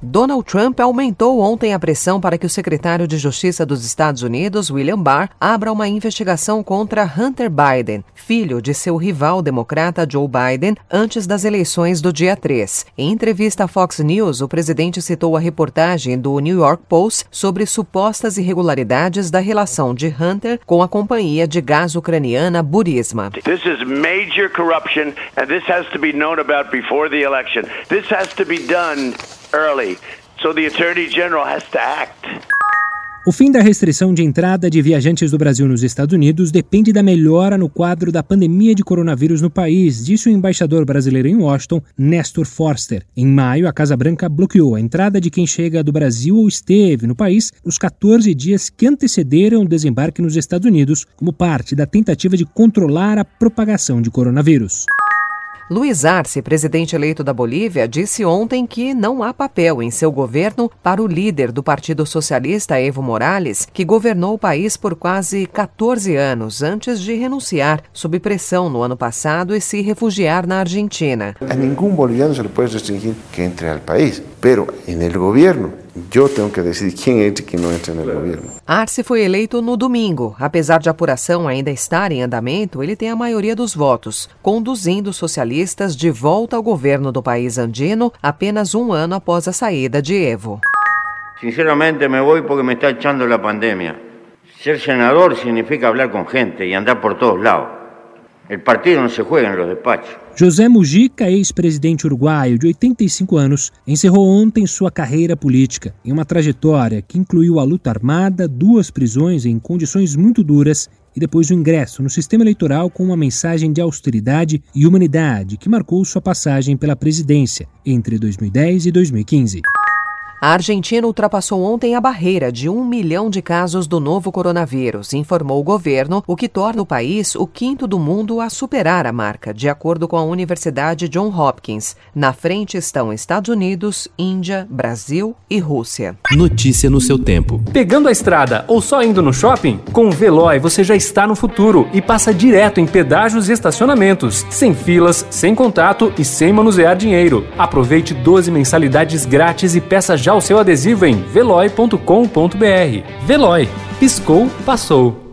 Donald Trump aumentou ontem a pressão para que o secretário de Justiça dos Estados Unidos, William Barr, abra uma investigação contra Hunter Biden, filho de seu rival democrata Joe Biden, antes das eleições do dia 3. Em entrevista à Fox News, o presidente citou a reportagem do New York Post sobre supostas irregularidades da relação de Hunter com a companhia de gás ucraniana Burisma. This is major corruption and this has to be known about before the election. This has to be done early. So the Attorney General has to act. O fim da restrição de entrada de viajantes do Brasil nos Estados Unidos depende da melhora no quadro da pandemia de coronavírus no país, disse o embaixador brasileiro em Washington, Nestor Forster. Em maio, a Casa Branca bloqueou a entrada de quem chega do Brasil ou esteve no país nos 14 dias que antecederam o desembarque nos Estados Unidos, como parte da tentativa de controlar a propagação de coronavírus. Luiz Arce, presidente eleito da Bolívia, disse ontem que não há papel em seu governo para o líder do Partido Socialista, Evo Morales, que governou o país por quase 14 anos antes de renunciar sob pressão no ano passado e se refugiar na Argentina. A nenhum boliviano se lhe pode restringir que entre ao país, en el gobierno eu tenho que decidir quem entra e quem não entra no governo. Arce foi eleito no domingo. Apesar de a apuração ainda estar em andamento, ele tem a maioria dos votos, conduzindo os socialistas de volta ao governo do país andino apenas um ano após a saída de Evo. Sinceramente, me vou porque me está echando a pandemia. Ser senador significa hablar com gente e andar por todos lados. O partido não se juega los despachos. José Mujica, ex-presidente uruguaio de 85 anos, encerrou ontem sua carreira política em uma trajetória que incluiu a luta armada, duas prisões em condições muito duras e depois o ingresso no sistema eleitoral com uma mensagem de austeridade e humanidade que marcou sua passagem pela presidência entre 2010 e 2015. A Argentina ultrapassou ontem a barreira de um milhão de casos do novo coronavírus, informou o governo, o que torna o país o quinto do mundo a superar a marca, de acordo com a Universidade John Hopkins. Na frente estão Estados Unidos, Índia, Brasil e Rússia. Notícia no seu tempo. Pegando a estrada ou só indo no shopping? Com o Veloy você já está no futuro e passa direto em pedágios e estacionamentos, sem filas, sem contato e sem manusear dinheiro. Aproveite 12 mensalidades grátis e peça já já o seu adesivo em veloy.com.br. Veloy. Piscou, passou.